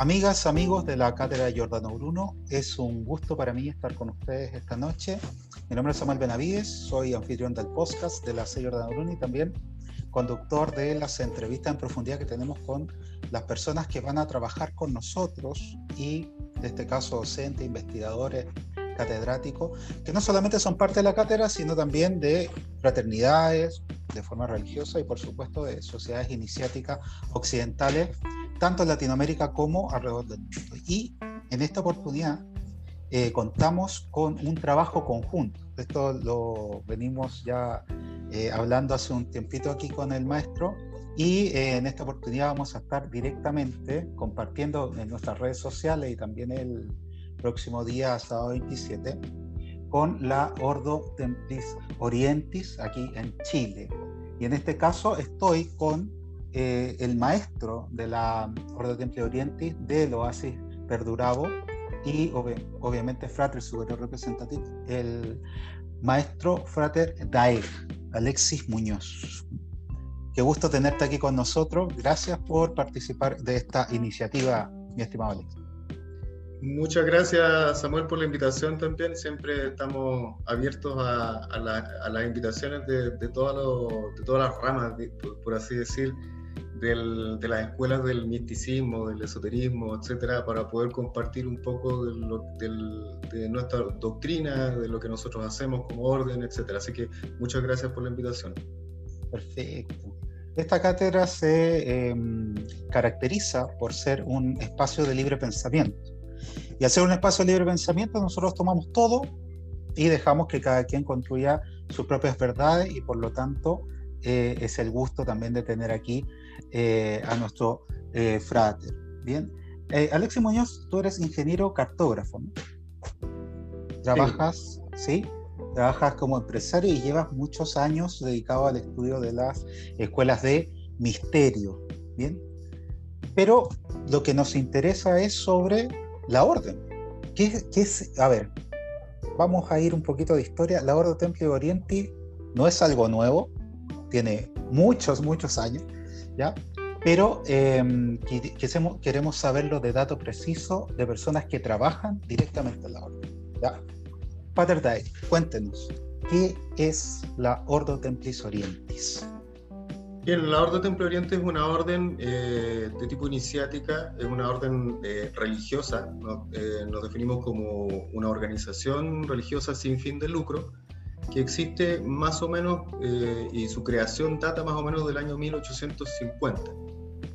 Amigas, amigos de la Cátedra Giordano Bruno, es un gusto para mí estar con ustedes esta noche. Mi nombre es Samuel Benavides, soy anfitrión del podcast de la C. Giordano Bruno y también conductor de las entrevistas en profundidad que tenemos con las personas que van a trabajar con nosotros y, en este caso, docentes, investigadores, catedráticos, que no solamente son parte de la cátedra, sino también de fraternidades, de forma religiosa y, por supuesto, de sociedades iniciáticas occidentales, tanto en Latinoamérica como alrededor del mundo. Y en esta oportunidad eh, contamos con un trabajo conjunto. Esto lo venimos ya eh, hablando hace un tiempito aquí con el maestro y eh, en esta oportunidad vamos a estar directamente compartiendo en nuestras redes sociales y también el próximo día, sábado 27, con la Ordo Templis Orientis aquí en Chile. Y en este caso estoy con eh, el maestro de la Ordo Templis Orientis del Oasis Perdurabo y obviamente Frater Superior Representativo, el maestro Frater Daeg. Alexis Muñoz. Qué gusto tenerte aquí con nosotros. Gracias por participar de esta iniciativa, mi estimado Alex. Muchas gracias, Samuel, por la invitación también. Siempre estamos abiertos a, las invitaciones de, todas las ramas, por, así decir, de las escuelas del misticismo, del esoterismo, etcétera, para poder compartir un poco de, nuestra doctrina, de lo que nosotros hacemos como orden, etcétera. Así que muchas gracias por la invitación. Perfecto. Esta cátedra se em, caracteriza por ser un espacio de libre pensamiento. Y al ser un espacio de libre pensamiento, nosotros tomamos todo y dejamos que cada quien construya sus propias verdades y por lo tanto eh, es el gusto también de tener aquí eh, a nuestro eh, frater. Bien, Alexis Muñoz, tú eres ingeniero cartógrafo, ¿no? Trabajas, sí. Trabajas como empresario y llevas muchos años dedicado al estudio de las escuelas de misterio, ¿bien? Pero lo que nos interesa es sobre la orden. ¿Qué, qué es? A ver, vamos a ir un poquito de historia. La Orden Templo Oriente no es algo nuevo, tiene muchos, muchos años. ¿ya? Pero eh, queremos saberlo de datos precisos de personas que trabajan directamente en la orden. ¿ya? Pater Dai, cuéntenos, ¿qué es la Ordo Templis Orientis? Bien, la Orden Templis Orientis es una orden eh, de tipo iniciática, es una orden eh, religiosa. Eh, nos definimos como una organización religiosa sin fin de lucro que existe más o menos eh, y su creación data más o menos del año 1850.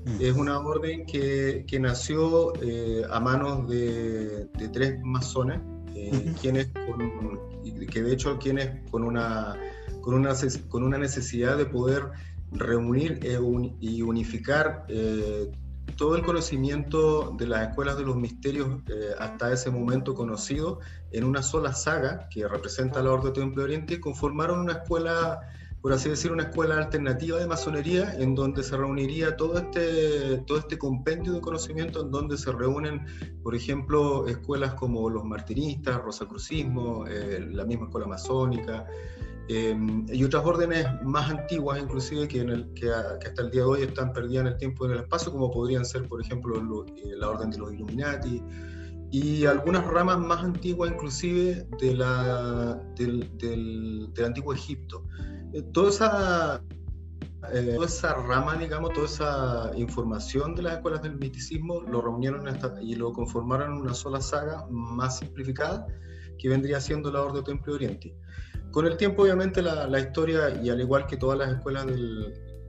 Mm. Es una orden que, que nació eh, a manos de, de tres masones, eh, quienes con, que de hecho quienes con una, con una, con una necesidad de poder reunir y unificar todo el conocimiento de las escuelas de los misterios eh, hasta ese momento conocido en una sola saga que representa la Orden de Oriente, conformaron una escuela, por así decir, una escuela alternativa de masonería en donde se reuniría todo este, todo este compendio de conocimiento, en donde se reúnen, por ejemplo, escuelas como los martinistas, Rosacrucismo, eh, la misma escuela masónica, Em, y otras órdenes más antiguas, inclusive, que, en el, que, hasta el día de hoy están perdidas en el tiempo y en el espacio, como podrían ser, por ejemplo, eh, la orden de los Illuminati, y algunas ramas más antiguas, inclusive, de la, del, del, del antiguo Egipto. Eh, toda, esa, eh, toda esa rama, digamos, toda esa información de las escuelas del misticismo lo reunieron y lo conformaron en una sola saga más simplificada, que vendría siendo la Orden de Templo Oriente. Con el tiempo, obviamente, la, historia, y al igual que todas las escuelas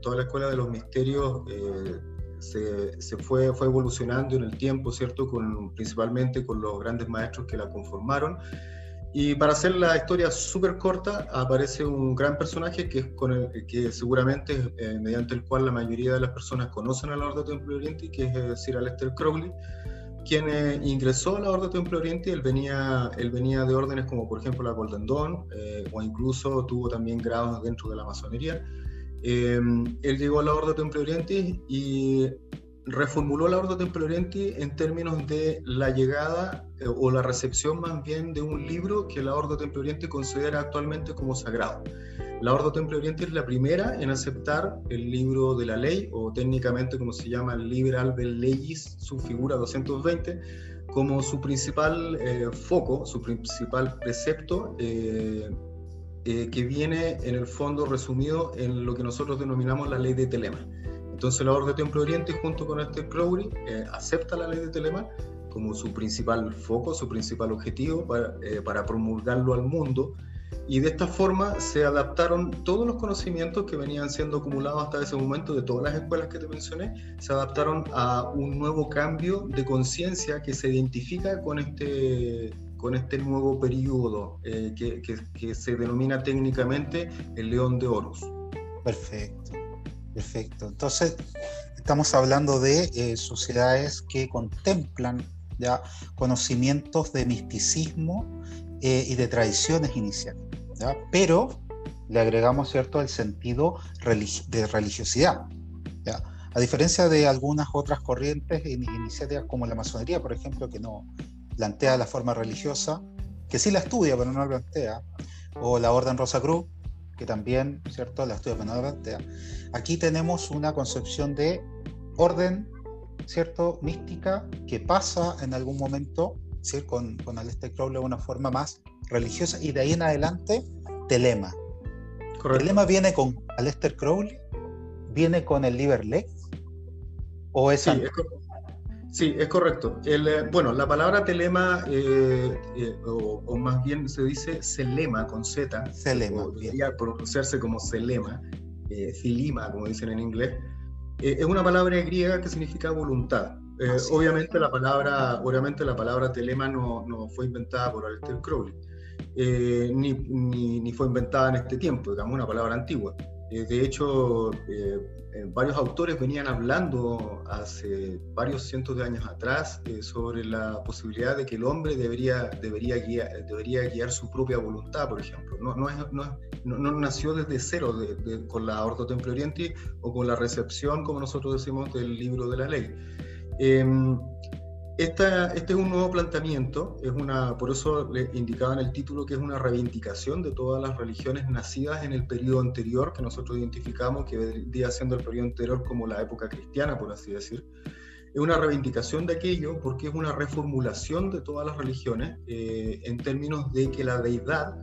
toda la escuela de los misterios, eh, se, fue, evolucionando en el tiempo, ¿cierto? Principalmente con los grandes maestros que la conformaron. Y para hacer la historia súper corta, aparece un gran personaje que es con el que seguramente eh, mediante el cual la mayoría de las personas conocen a la de Templo Oriente, que es eh, Sir Aleister Crowley, quien eh, ingresó a la Orden Templo Oriente, él venía, él venía de órdenes como por ejemplo la Golden Dawn, eh, o incluso tuvo también grados dentro de la masonería. Em, él llegó a la Orden Templo Oriente y reformuló la Ordo Templi Orienti en términos de la llegada eh, o la recepción más bien de un libro que la Ordo Templi Orienti considera actualmente como sagrado. La Ordo Templi Orienti es la primera en aceptar el libro de la ley, o técnicamente como se llama el Liber Albe Legis, su figura 220, como su principal eh, foco, su principal precepto, eh, que viene en el fondo resumido en lo que nosotros denominamos la ley de Telema. Entonces la Orden de Templo Oriente, junto con este Crowley, eh, acepta la ley de Telema como su principal foco, su principal objetivo para, eh, para, promulgarlo al mundo. Y de esta forma se adaptaron todos los conocimientos que venían siendo acumulados hasta ese momento de todas las escuelas que te mencioné, se adaptaron a un nuevo cambio de conciencia que se identifica con este, con este nuevo periodo eh, que, que, que se denomina técnicamente el León de Horus. Perfecto. Perfecto. Entonces, estamos hablando de eh, sociedades que contemplan ya conocimientos de misticismo eh, y de tradiciones iniciales, ¿ya? pero le agregamos cierto el sentido de religiosidad. ¿ya? A diferencia de algunas otras corrientes iniciativas como la masonería, por ejemplo, que no plantea la forma religiosa, que sí la estudia, pero no la plantea, o la Orden Rosa Cruz, que también, ¿cierto?, la estudia, plantea Aquí tenemos una concepción de orden, ¿cierto? Mística que pasa en algún momento ¿sí? con, con Aleister Crowley de una forma más religiosa y de ahí en adelante telema. Correcto. ¿Telema viene con Aleister Crowley? ¿Viene con el Liber ¿O es sí, es sí, es correcto. El, eh, bueno, la palabra telema, eh, eh, o, o, más bien se dice selema con Z, selema, debería pronunciarse como selema, eh, filima, como dicen en inglés, es una palabra griega que significa voluntad. Obviamente, la palabra, obviamente la palabra telema no, no fue inventada por Aleister Crowley, ni, ni, ni, fue inventada en este tiempo, digamos, una palabra antigua. Eh, de hecho, eh, varios autores venían hablando hace varios cientos de años atrás sobre la posibilidad de que el hombre debería, debería, guiar, debería guiar su propia voluntad, por ejemplo. No, no, es, no, no nació desde cero de, de, con la Ordo Templi Oriente o con la recepción, como nosotros decimos, del libro de la ley. Esta, este es un nuevo planteamiento, es una, por eso le indicaba en el título que es una reivindicación de todas las religiones nacidas en el periodo anterior, que nosotros identificamos que vendría siendo el periodo anterior como la época cristiana, por así decir. Es una reivindicación de aquello porque es una reformulación de todas las religiones eh, en términos de que la deidad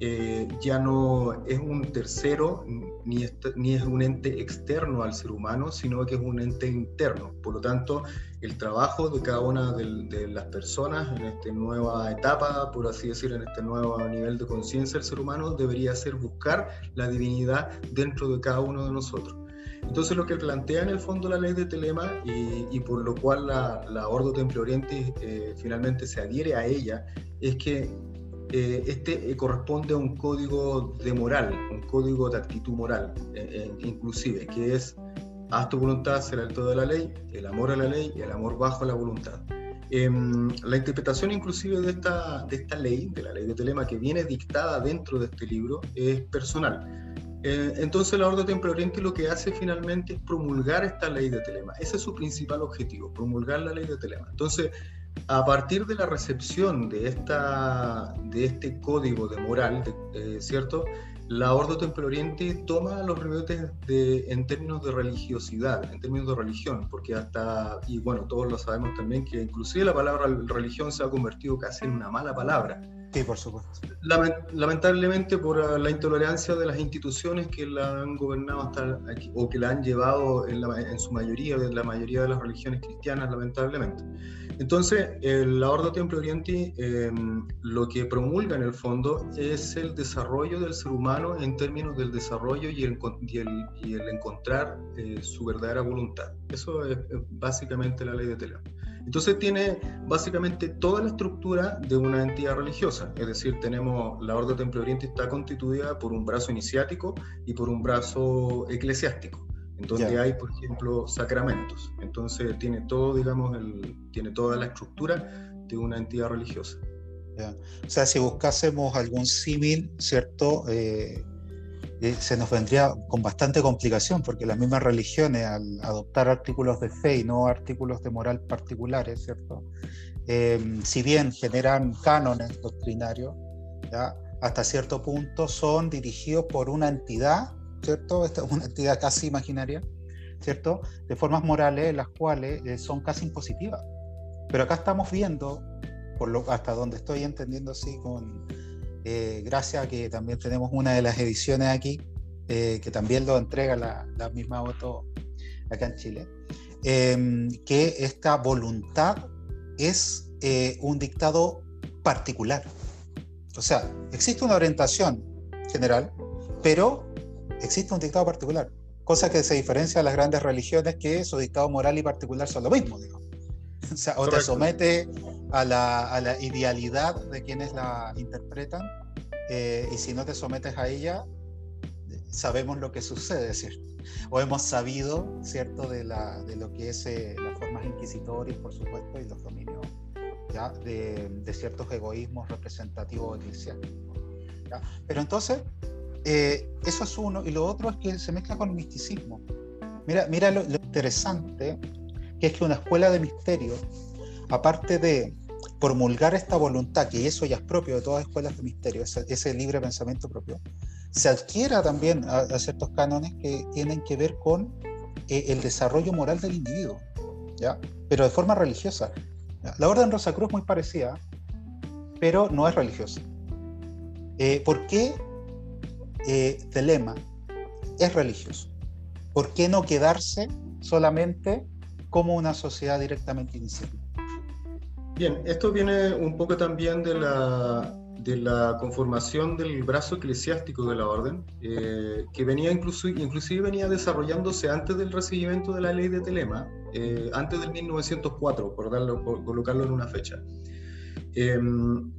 eh, ya no es un tercero ni, ni, es un ente externo al ser humano, sino que es un ente interno. Por lo tanto, el trabajo de cada una de, las personas en esta nueva etapa, por así decir, en este nuevo nivel de conciencia del ser humano, debería ser buscar la divinidad dentro de cada uno de nosotros. Entonces lo que plantea en el fondo la ley de Telema y, y por lo cual la, la Ordo Temple Oriente eh, finalmente se adhiere a ella es que eh, este eh, corresponde a un código de moral, un código de actitud moral, eh, inclusive, que es haz tu voluntad, será el todo de la ley, el amor a la ley y el amor bajo la voluntad. Em, la interpretación inclusive de esta, de esta ley, de la ley de Telema, que viene dictada dentro de este libro, es personal. entonces la Orden Temple Oriente lo que hace finalmente es promulgar esta ley de Telema. Ese es su principal objetivo, promulgar la ley de Telema. Entonces, a partir de la recepción de, esta, de este código de moral, de, eh, ¿cierto? La Ordo Temple Oriente toma los rebotes de, en términos de religiosidad, en términos de religión, porque hasta, y bueno, todos lo sabemos también, que inclusive la palabra religión se ha convertido casi en una mala palabra. Sí, por supuesto. Lamentablemente por la intolerancia de las instituciones que la han gobernado hasta aquí, o que la han llevado en, en su mayoría, de la mayoría de las religiones cristianas, lamentablemente. Entonces, el, la Ordo Temple Oriente eh, lo que promulga en el fondo es el desarrollo del ser humano en términos del desarrollo y el, encontrar eh, su verdadera voluntad. Eso es, básicamente la ley de Telem. Entonces tiene básicamente toda la estructura de una entidad religiosa, es decir, tenemos la Ordo Temple Oriente está constituida por un brazo iniciático y por un brazo eclesiástico en donde yeah. hay, por ejemplo, sacramentos. Entonces tiene todo, digamos, el, tiene toda la estructura de una entidad religiosa. Yeah. O sea, si buscásemos algún símil, ¿cierto? Eh, eh, se nos vendría con bastante complicación, porque las mismas religiones, al adoptar artículos de fe y no artículos de moral particulares, ¿cierto? Em, si bien generan cánones doctrinarios, hasta cierto punto son dirigidos por una entidad, ¿cierto? Esta es una entidad casi imaginaria, ¿cierto? De formas morales, las cuales eh, son casi impositivas. Pero acá estamos viendo, por lo, hasta donde estoy entendiendo así con eh, gracias a que también tenemos una de las ediciones aquí, eh, que también lo entrega la, misma auto acá en Chile, em, que esta voluntad es eh, un dictado particular. O sea, existe una orientación general, pero existe un dictado particular, cosa que se diferencia de las grandes religiones que su dictado moral y particular son lo mismo. O sea, o te somete a la, idealidad de quienes la interpretan, eh, y si no te sometes a ella, sabemos lo que sucede, ¿cierto? O hemos sabido, ¿cierto?, de, la, de lo que es eh, las formas inquisitorias, por supuesto, y los dominios ¿ya? De, de ciertos egoísmos representativos eclesiásticos. Pero entonces, eh, eso es uno, y lo otro es que se mezcla con el misticismo. Mira, mira lo, lo interesante que es que una escuela de misterio, aparte de promulgar esta voluntad, que eso ya es propio de todas las escuelas de misterio, ese, libre pensamiento propio, se adquiera también a, ciertos cánones que tienen que ver con eh, el desarrollo moral del individuo, ¿ya? pero de forma religiosa. La Orden Rosa Cruz es muy parecida, pero no es religiosa. Eh, ¿Por qué eh, Telema es religioso? ¿Por qué no quedarse solamente como una sociedad directamente iniciativa? Bien, esto viene un poco también de la, de la conformación del brazo eclesiástico de la orden, eh, que venía incluso, inclusive venía desarrollándose antes del recibimiento de la ley de Telema, eh, antes del 1904, por, darlo, por colocarlo en una fecha. Em,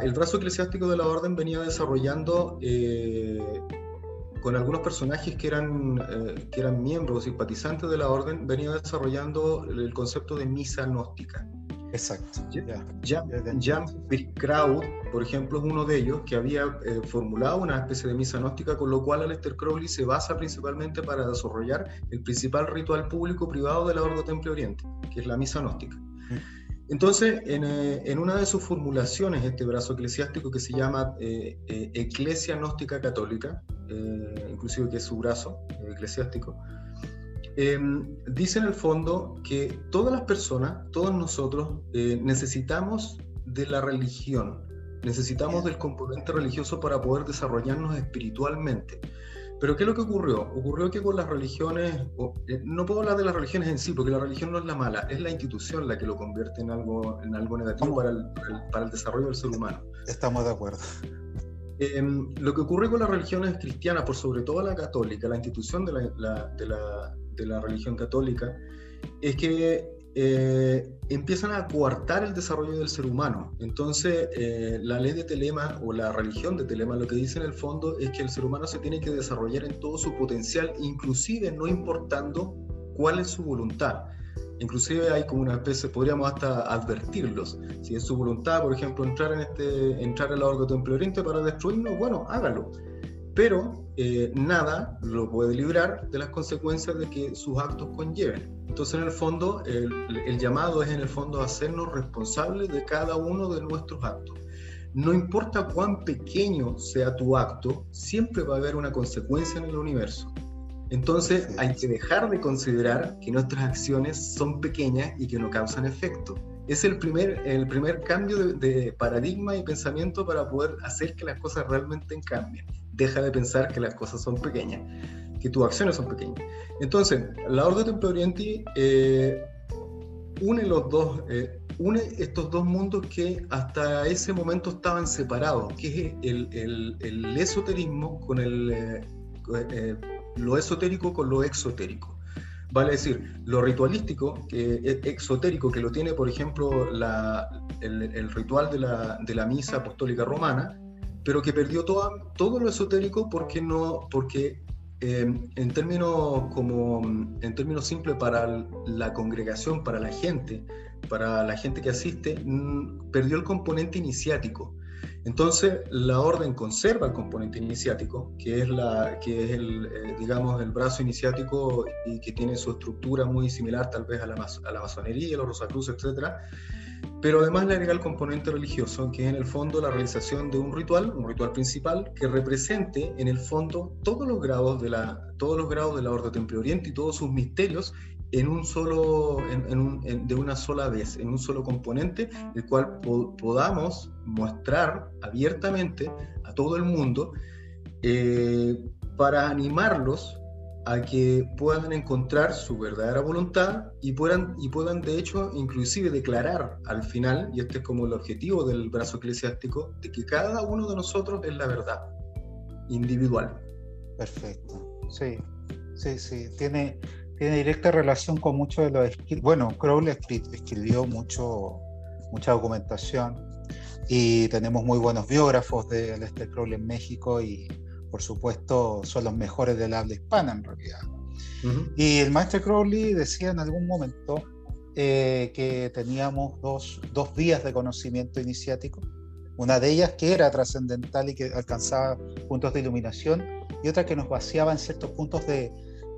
el brazo eclesiástico de la orden venía desarrollando eh, con algunos personajes que eran, que eran miembros, simpatizantes de la orden, venía desarrollando el concepto de misa gnóstica. Exacto. Jan Kraut, por ejemplo, es uno de ellos que había eh, formulado una especie de misa gnóstica, con lo cual Aleister Crowley se basa principalmente para desarrollar el principal ritual público privado de la Orden Temple Oriente, que es la misa gnóstica. Mm. Entonces, eh, en, una de sus formulaciones, este brazo eclesiástico que se llama eh, Eclesia Gnóstica Católica, inclusive que es su brazo eclesiástico, Em, dice en el fondo que todas las personas, todos nosotros, eh, necesitamos de la religión, necesitamos del componente religioso para poder desarrollarnos espiritualmente. Pero ¿qué es lo que ocurrió? Ocurrió que con las religiones, eh, no puedo hablar de las religiones en sí, porque la religión no es la mala, es la institución la que lo convierte en algo, en algo negativo para el, para, el, desarrollo del ser humano. Estamos de acuerdo. Em, lo que ocurre con las religiones cristianas, por sobre todo la católica, la institución de la, de la, de la religión católica, es que eh, empiezan a coartar el desarrollo del ser humano. Entonces, eh, la ley de Telema o la religión de Telema lo que dice en el fondo es que el ser humano se tiene que desarrollar en todo su potencial, inclusive no importando cuál es su voluntad. Inclusive hay como una especie, podríamos hasta advertirlos. Si es su voluntad, por ejemplo, entrar en este, entrar en la Orden Temple Oriente para destruirnos, bueno, hágalo pero eh, nada lo puede librar de las consecuencias de que sus actos conlleven. Entonces, en el fondo, el, llamado es en el fondo hacernos responsables de cada uno de nuestros actos. No importa cuán pequeño sea tu acto, siempre va a haber una consecuencia en el universo. Entonces hay que dejar de considerar que nuestras acciones son pequeñas y que no causan efecto. Es el primer, el primer cambio de, paradigma y pensamiento para poder hacer que las cosas realmente cambien deja de pensar que las cosas son pequeñas, que tus acciones son pequeñas. Entonces, la Orden Temple Oriente eh, une los dos, eh, une estos dos mundos que hasta ese momento estaban separados, que es el, el, esoterismo con el, eh, lo esotérico con lo exotérico. Vale decir, lo ritualístico, que es exotérico, que lo tiene, por ejemplo, la, el, ritual de la, de la misa apostólica romana, pero que perdió todo, todo lo esotérico porque no, porque em, en términos como términos simples para la congregación, para la gente, para la gente que asiste, perdió el componente iniciático. Entonces, la orden conserva el componente iniciático, que es, la, que es el, eh, digamos, el brazo iniciático y que tiene su estructura muy similar tal vez a la, a la masonería, los Rosacruz, etc. Pero además le agrega el componente religioso, que es en el fondo la realización de un ritual, un ritual principal, que represente en el fondo todos los grados de la, Orden Temple Oriente y todos sus misterios en un solo, de una sola vez, en un solo componente, el cual podamos mostrar abiertamente a todo el mundo eh, para animarlos a que puedan encontrar su verdadera voluntad y puedan, y puedan de hecho inclusive declarar al final, y este es como el objetivo del brazo eclesiástico, de que cada uno de nosotros es la verdad individual. Perfecto, sí, sí, sí, tiene, tiene directa relación con mucho de los Bueno, Crowley escribió mucho, mucha documentación y tenemos muy buenos biógrafos de Lester Crowley en México y por supuesto son los mejores del habla hispana en realidad. Y el maestro Crowley decía en algún momento eh, que teníamos dos, dos vías de conocimiento iniciático. Una de ellas que era trascendental y que alcanzaba puntos de iluminación y otra que nos vaciaba en ciertos puntos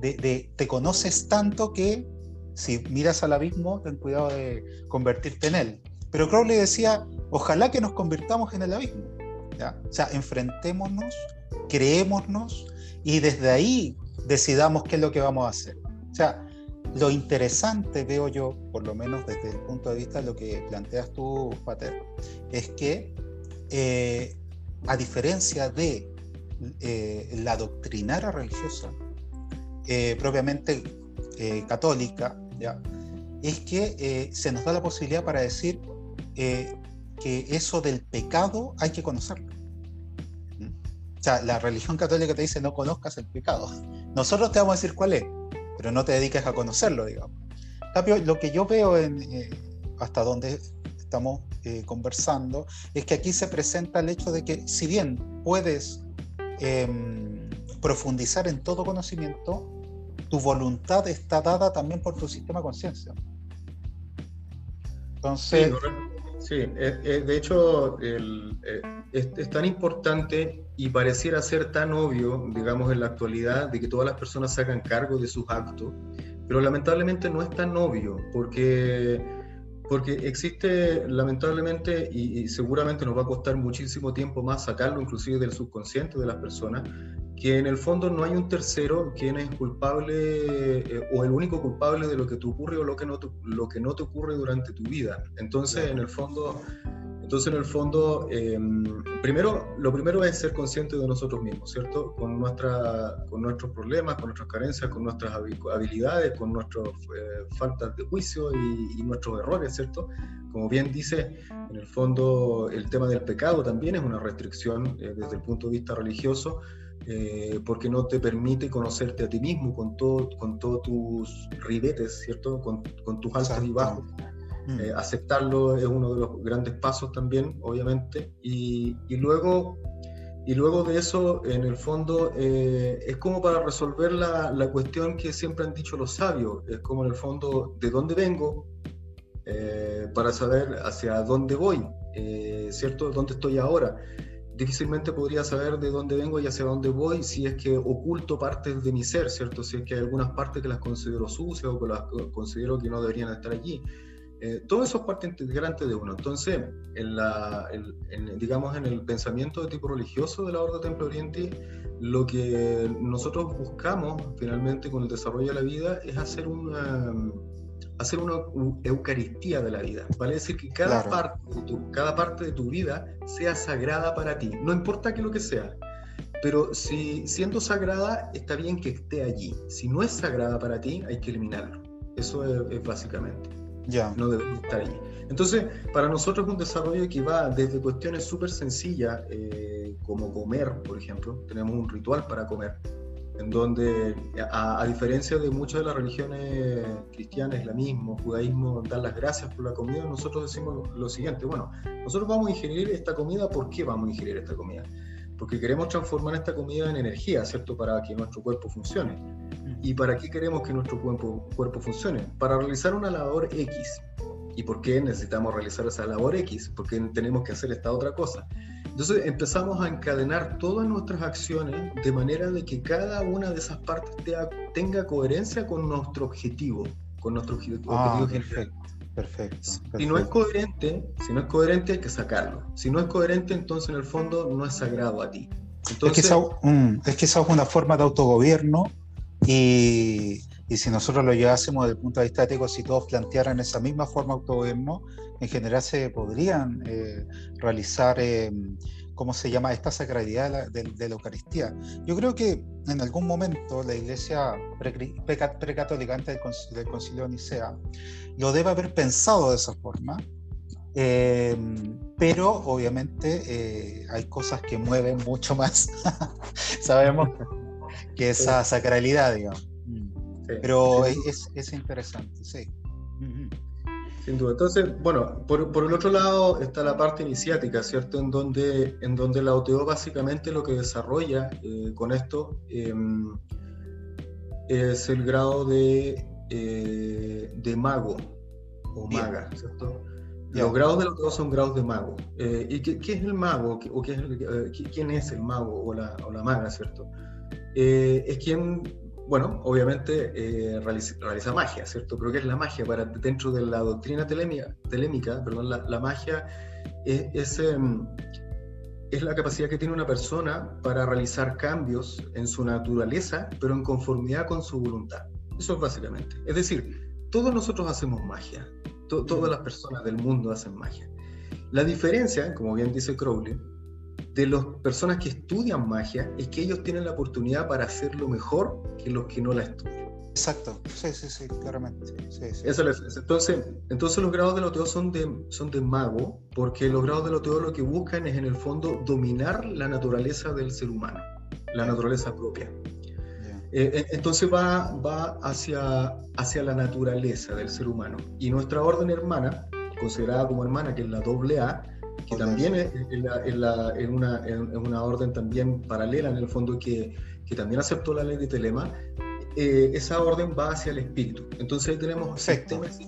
te conoces tanto que si miras al abismo, ten cuidado de convertirte en él. Pero Crowley decía, ojalá que nos convirtamos en el abismo. ¿ya? O sea, enfrentémonos, creémonos y desde ahí decidamos qué es lo que vamos a hacer. O sea, lo interesante, veo yo, por lo menos desde el punto de vista de lo que planteas tú, Pater, es que eh, a diferencia de eh, la doctrinaria religiosa, eh, propiamente eh, católica, ¿ya? es que eh, se nos da la posibilidad para decir que eso del pecado hay que conocerlo. O sea, la religión católica te dice no conozcas el pecado. Nosotros te vamos a decir cuál es, pero no te dediques a conocerlo, digamos. Lo que yo veo hasta donde estamos conversando es que aquí se presenta el hecho de que si bien puedes em, profundizar en todo conocimiento, tu voluntad está dada también por tu sistema de conciencia. Entonces... Sí, de hecho eh, es, tan importante y pareciera ser tan obvio, digamos, en la actualidad, de que todas las personas se hagan cargo de sus actos, pero lamentablemente no es tan obvio, porque porque existe, lamentablemente, y, seguramente nos va a costar muchísimo tiempo más sacarlo, inclusive del subconsciente de las personas, que en el fondo no hay un tercero quien es culpable eh, o el único culpable de lo que te ocurre o lo que no te, lo que no te ocurre durante tu vida. Entonces, en el fondo, entonces, en el fondo, em, primero, lo primero es ser consciente de nosotros mismos, ¿cierto? Con, nuestra, con nuestros problemas, con nuestras carencias, con nuestras habilidades, con nuestras eh, faltas de juicio y, nuestros errores, ¿cierto? Como bien dice, en el fondo, el tema del pecado también es una restricción eh, desde el punto de vista religioso, eh, porque no te permite conocerte a ti mismo con, todo, con todos tus ribetes, ¿cierto? Con, con tus altas y bajos. Mm. Eh, aceptarlo es uno de los grandes pasos también, obviamente. Y, y luego, y luego de eso, en el fondo, eh, es como para resolver la, la, cuestión que siempre han dicho los sabios. Es como en el fondo, ¿de dónde vengo? Eh, para saber hacia dónde voy, ¿cierto? ¿Dónde estoy ahora? Difícilmente podría saber de dónde vengo y hacia dónde voy si es que oculto partes de mi ser, ¿cierto? Si es que hay algunas partes que las considero sucias o que las considero que no deberían estar allí. Eh, todo eso es parte integrante de uno. Entonces, en la, digamos, en el pensamiento de tipo religioso de la Orden Templo Oriente, lo que nosotros buscamos finalmente con el desarrollo de la vida es hacer una, hacer una eucaristía de la vida. Vale decir que cada, parte de tu, cada parte de tu vida sea sagrada para ti. No importa que lo que sea. Pero si siendo sagrada, está bien que esté allí. Si no es sagrada para ti, hay que eliminarlo. Eso es básicamente. No debe estar ahí. Entonces, para nosotros es un desarrollo que va desde cuestiones súper sencillas, eh, como comer, por ejemplo. Tenemos un ritual para comer, en donde, a, diferencia de muchas de las religiones cristianas, islamismo, judaísmo, dar las gracias por la comida, nosotros decimos lo, siguiente, bueno, nosotros vamos a ingerir esta comida, ¿por qué vamos a ingerir esta comida? porque queremos transformar esta comida en energía, ¿cierto? Para que nuestro cuerpo funcione. ¿Y para qué queremos que nuestro cuerpo, cuerpo funcione? Para realizar una labor X. ¿Y por qué necesitamos realizar esa labor X? ¿Por qué tenemos que hacer esta otra cosa? Entonces empezamos a encadenar todas nuestras acciones de manera de que cada una de esas partes tenga coherencia con nuestro objetivo, con nuestro objetivo, ah, general. Perfecto, Si no es coherente, si no es coherente hay que sacarlo. Si no es coherente, entonces en el fondo no es sagrado a ti. es, que esa, es que esa es una forma de autogobierno y, y si nosotros lo llevásemos desde el punto de vista ético, si todos plantearan esa misma forma de autogobierno, en general se podrían eh, realizar, eh, ¿cómo se llama?, esta sacralidad de la, Eucaristía. Yo creo que en algún momento la Iglesia precatólica antes del, Concilio de Nicea lo debe haber pensado de esa forma, eh, pero obviamente hay cosas que mueven mucho más, sabemos, que esa sacralidad, digamos. Pero es, es, interesante, sí. Sin duda. Entonces, bueno, por, por, el otro lado está la parte iniciática, ¿cierto? En donde, en donde la OTO básicamente lo que desarrolla eh, con esto em, es el grado de, eh, de mago o maga, ¿cierto? Los grados de la OTO son grados de mago. Eh, ¿Y qué, qué, es el mago? ¿O qué es quién es el mago o la, o la maga, ¿cierto? es quien bueno, obviamente eh, realiza, magia, ¿cierto? Pero ¿qué es la magia? Para, dentro de la doctrina telémica, perdón, la, magia es, em, es, la capacidad que tiene una persona para realizar cambios en su naturaleza, pero en conformidad con su voluntad. Eso es básicamente. Es decir, todos nosotros hacemos magia, todas las personas del mundo hacen magia. La diferencia, como bien dice Crowley, de las personas que estudian magia es que ellos tienen la oportunidad para hacerlo mejor que los que no la estudian. Exacto, sí, sí, sí, claramente. Sí, Entonces, entonces los grados del OTO son de, son de mago, porque los grados del OTO lo que buscan es en el fondo dominar la naturaleza del ser humano, la naturaleza propia. Eh, entonces va, va hacia, hacia la naturaleza del ser humano. Y nuestra orden hermana, considerada como hermana, que es la doble A, que también es, una, una, orden también paralela en el fondo que, que también aceptó la ley de Telema, eh, esa orden va hacia el espíritu. Entonces ahí tenemos sistemas,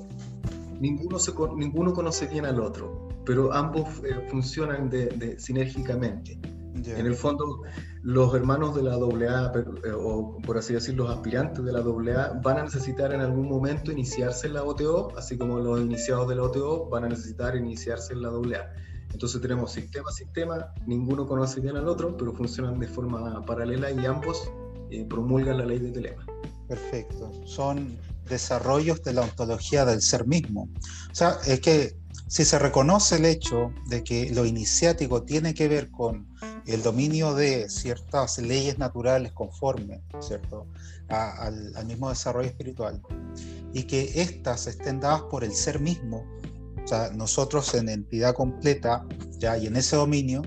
ninguno, se, ninguno conoce bien al otro, pero ambos eh, funcionan de, sinérgicamente. En el fondo, los hermanos de la AA, eh, o por así decirlo, los aspirantes de la AA, van a necesitar en algún momento iniciarse en la OTO, así como los iniciados de la OTO van a necesitar iniciarse en la AA. Entonces tenemos sistema a sistema, ninguno conoce bien al otro, pero funcionan de forma paralela y ambos eh, promulgan la ley de Telema. Perfecto. Son desarrollos de la ontología del ser mismo. O sea, es que si se reconoce el hecho de que lo iniciático tiene que ver con el dominio de ciertas leyes naturales conforme, ¿cierto?, al, al mismo desarrollo espiritual, y que éstas estén dadas por el ser mismo, o sea, nosotros en entidad completa, ya y en ese dominio,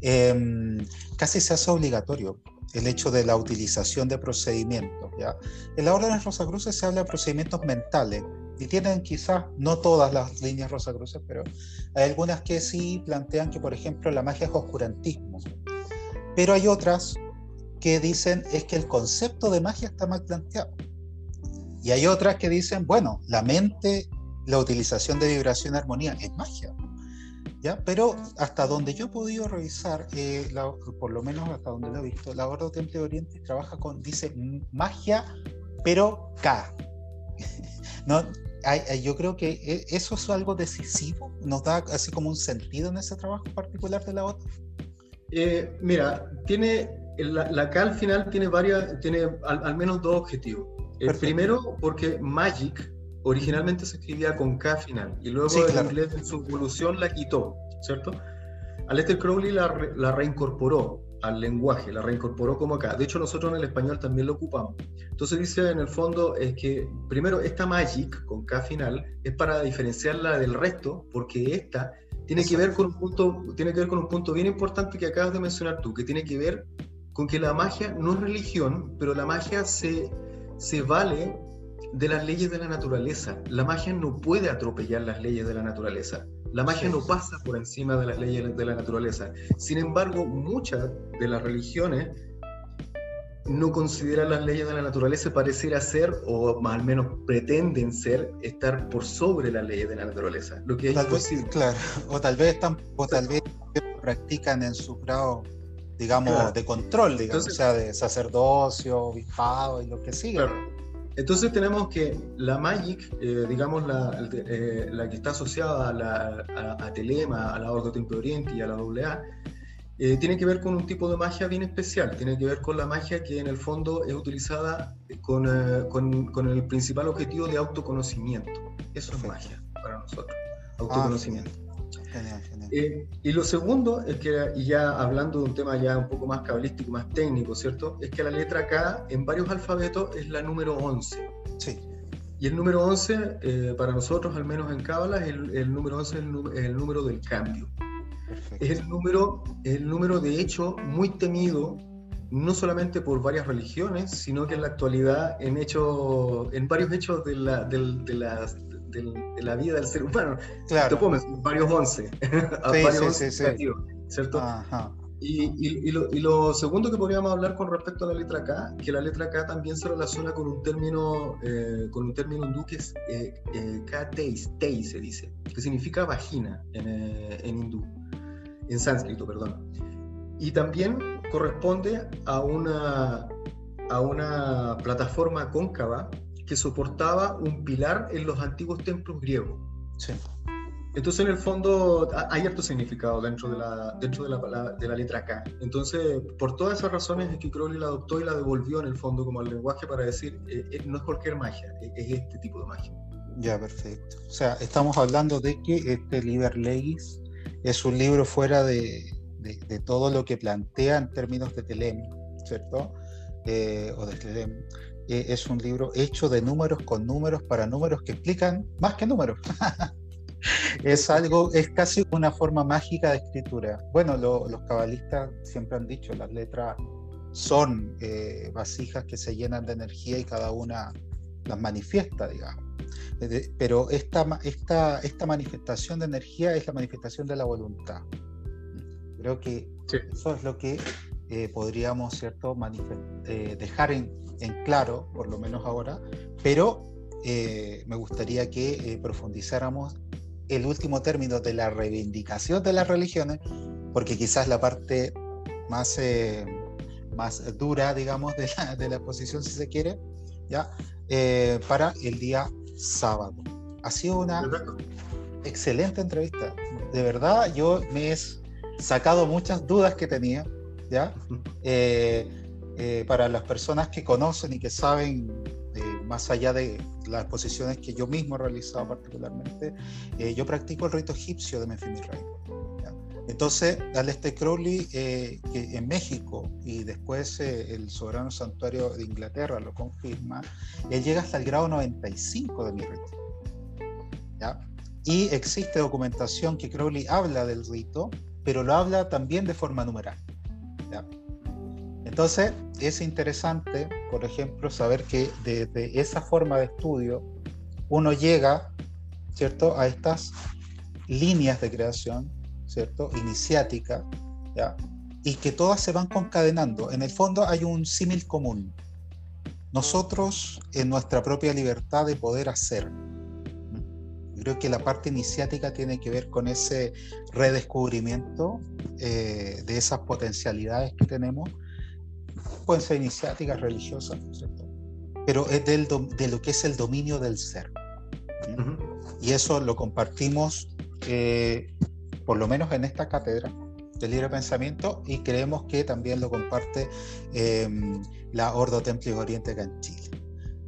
em, casi se hace obligatorio el hecho de la utilización de procedimientos. ¿ya? En la Orden de Rosacruces se habla de procedimientos mentales y tienen quizás, no todas las líneas Rosacruces, pero hay algunas que sí plantean que, por ejemplo, la magia es oscurantismo. Pero hay otras que dicen es que el concepto de magia está mal planteado. Y hay otras que dicen, bueno, la mente la utilización de vibración y armonía es magia. ¿ya? Pero hasta donde yo he podido revisar, eh, por lo menos hasta donde lo he visto, la Gordo Temple de Oriente trabaja con, dice magia, pero K. no, yo creo que e, eso es algo decisivo, nos da así como un sentido en ese trabajo particular de la otra. Eh, mira, tiene la, K al final tiene varias, tiene al, menos dos objetivos. El primero, porque Magic originalmente se escribía con K final y luego el inglés en su evolución la quitó, ¿cierto? Aleister Crowley la, la, reincorporó al lenguaje, la reincorporó como acá. De hecho, nosotros en el español también lo ocupamos. Entonces dice en el fondo es que, primero, esta magic con K final es para diferenciarla del resto, porque esta tiene que ver con un punto, tiene que ver con un punto bien importante que acabas de mencionar tú, que tiene que ver con que la magia no es religión, pero la magia se, se vale de las leyes de la naturaleza. La magia no puede atropellar las leyes de la naturaleza. La magia no pasa por encima de las leyes de la naturaleza. Sin embargo, muchas de las religiones no considera las leyes de la naturaleza, pareciera ser, o al menos pretenden ser, estar por sobre las leyes de la naturaleza. Lo que es tal vez, claro, o tal vez están, o tal vez practican en su grado, digamos, de control, digamos, o sea, de sacerdocio, obispado y lo que siga. Entonces tenemos que la Magic, eh, digamos la, eh, la, que está asociada a, la, a, Telema, a la Ordo Templo Oriente y a la AA, eh, tiene que ver con un tipo de magia bien especial, tiene que ver con la magia que en el fondo es utilizada con, con, con el principal objetivo de autoconocimiento. Eso es magia para nosotros, ah, Eh, y lo segundo es que, y ya hablando de un tema ya un poco más cabalístico, más técnico, ¿cierto? Es que la letra K en varios alfabetos es la número 11. Sí. Y el número 11, eh, para nosotros, al menos en Cábala, el, el, número 11 es el, número del cambio. Es el número, el número, de hecho, muy temido, no solamente por varias religiones, sino que en la actualidad en, hecho, en varios hechos de, la, de, de de la vida del ser humano. Claro. Te varios once. Sí, varios sí, sí, ¿Cierto? Y, y, lo, segundo que podríamos hablar con respecto a la letra K, que la letra K también se relaciona con un término, eh, con un término hindú que es eh, eh K-Tei, se dice, que significa vagina en, eh, en hindú, en sánscrito, perdón. Y también corresponde a una, a una plataforma cóncava que soportaba un pilar en los antiguos templos griegos. Sí. Entonces, en el fondo, hay harto significado dentro de la, dentro de la, de la letra K. Entonces, por todas esas razones es que Crowley la adoptó y la devolvió en el fondo como al lenguaje para decir, eh, eh, no es cualquier magia, es, este tipo de magia. Ya, perfecto. O sea, estamos hablando de que este Liber Legis es un libro fuera de, de, todo lo que plantea en términos de Telem, ¿cierto? Eh, o de Telem. Eh, es un libro hecho de números con números para números que explican más que números. es algo, es casi una forma mágica de escritura. Bueno, los cabalistas siempre han dicho, las letras son eh, vasijas que se llenan de energía y cada una las manifiesta, digamos. Pero esta, esta, esta manifestación de energía es la manifestación de la voluntad. Creo que eso es lo que eh, podríamos ¿cierto? dejar en, en claro, por lo menos ahora, pero eh, me gustaría que eh, profundizáramos el último término de la reivindicación de las religiones, porque quizás la parte más, eh, más dura, digamos, de la, de la, exposición, si se quiere, ¿ya? para el día sábado. Ha sido una excelente entrevista. De verdad, yo me he sacado muchas dudas que tenía, ¿ya? Eh, para las personas que conocen y que saben, eh, más allá de las exposiciones que yo mismo he realizado particularmente, eh, yo practico el rito egipcio de Memphis. Entonces, Aleister Crowley, que en México y después el soberano santuario de Inglaterra lo confirma, él llega hasta el grado 95 de mi rito. Y existe documentación que Crowley habla del rito, pero lo habla también de forma numeral. Entonces, es interesante, por ejemplo, saber que desde esa forma de estudio uno llega, ¿cierto?, a estas líneas de creación, ¿cierto?, iniciática, ¿ya? Y que todas se van concadenando. En el fondo hay un símil común. Nosotros, en nuestra propia libertad de poder hacer, creo que la parte iniciática tiene que ver con ese redescubrimiento eh, de esas potencialidades que tenemos pueden ser iniciáticas religiosas, ¿cierto? pero es del de lo que es el dominio del ser. Y eso lo compartimos, eh, por lo menos en esta cátedra del libre pensamiento, y creemos que también lo comparte em, la Ordo Templo Oriente acá en Chile.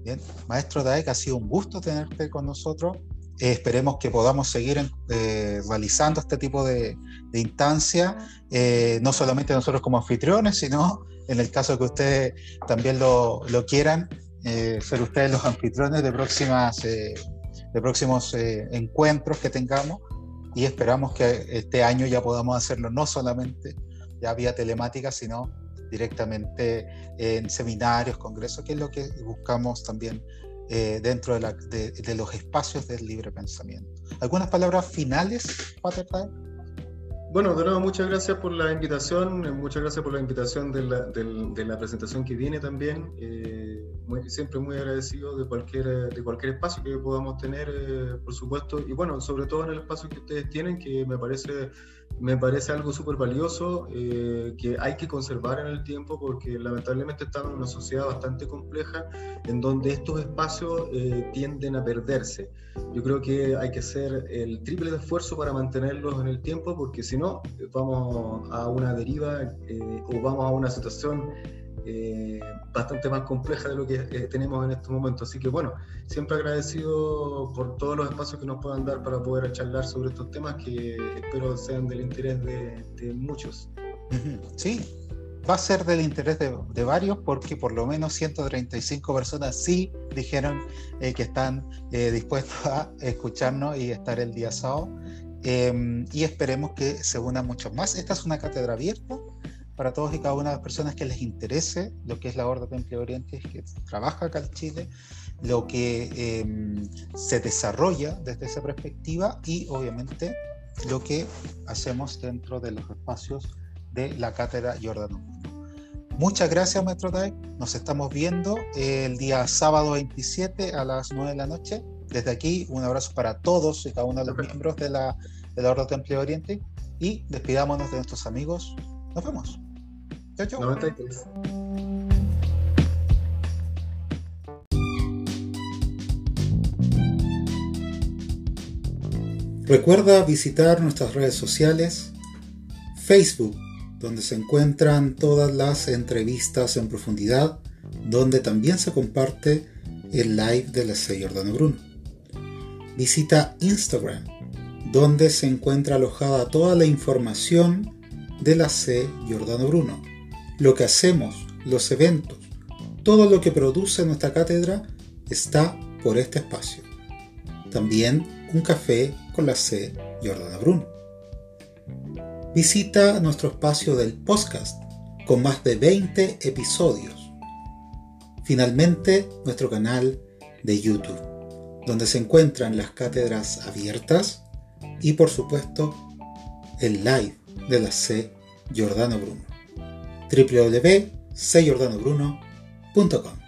Bien, maestro Daek, ha sido un gusto tenerte con nosotros. Eh, esperemos que podamos seguir eh, realizando este tipo de, de instancia, no solamente nosotros como anfitriones, sino en el caso que ustedes también lo, lo quieran, eh, ser ustedes los anfitriones de, próximas, eh, de próximos eh, encuentros que tengamos. Y esperamos que este año ya podamos hacerlo no solamente ya vía telemática, sino directamente en seminarios, congresos, que es lo que buscamos también dentro de, la, de, los espacios del libre pensamiento. ¿Algunas palabras finales, Pater Bueno, de nuevo, muchas gracias por la invitación, eh, muchas gracias por la invitación de la, de, la presentación que viene también. Eh, siempre muy agradecido de cualquier, de cualquier espacio que podamos tener, eh, por supuesto, y bueno, sobre todo en el espacio que ustedes tienen, que me parece, me parece algo súper valioso, que hay que conservar en el tiempo, porque lamentablemente estamos en una sociedad bastante compleja, en donde estos espacios tienden a perderse. Yo creo que hay que hacer el triple de esfuerzo para mantenerlos en el tiempo, porque si no, vamos a una deriva eh, o vamos a una situación eh, bastante más compleja de lo que eh, tenemos en estos momentos. Así que bueno, siempre agradecido por todos los espacios que nos puedan dar para poder charlar sobre estos temas que espero sean del interés de, de muchos. Sí, va a ser del interés de, varios porque por lo menos 135 personas sí dijeron eh, que están eh, dispuestos a escucharnos y estar el día sábado. Em, y esperemos que se unan muchos más. Esta es una cátedra abierta para todos y cada una de las personas que les interese lo que es la Orden Temple Oriente, que trabaja acá en Chile, lo que em, se desarrolla desde esa perspectiva y obviamente lo que hacemos dentro de los espacios de la cátedra Jordano. Muchas gracias, Maestro Tai. Nos estamos viendo el día sábado 27 a las 9 de la noche. Desde aquí, un abrazo para todos y cada uno de los miembros de la, de la Orden Temple Oriente y despidámonos de nuestros amigos. Nos vemos. Chao, chao. Recuerda visitar nuestras redes sociales, Facebook donde se encuentran todas las entrevistas en profundidad, donde también se comparte el live de la C. Jordano Bruno. Visita Instagram, donde se encuentra alojada toda la información de la C. Jordano Bruno, lo que hacemos, los eventos, todo lo que produce nuestra cátedra está por este espacio. También un café con la C. Jordano Bruno visita nuestro espacio del podcast con más de 20 episodios. Finalmente, nuestro canal de YouTube, donde se encuentran las cátedras abiertas y por supuesto el live de la C. Giordano Bruno. www.cjordanobruno.com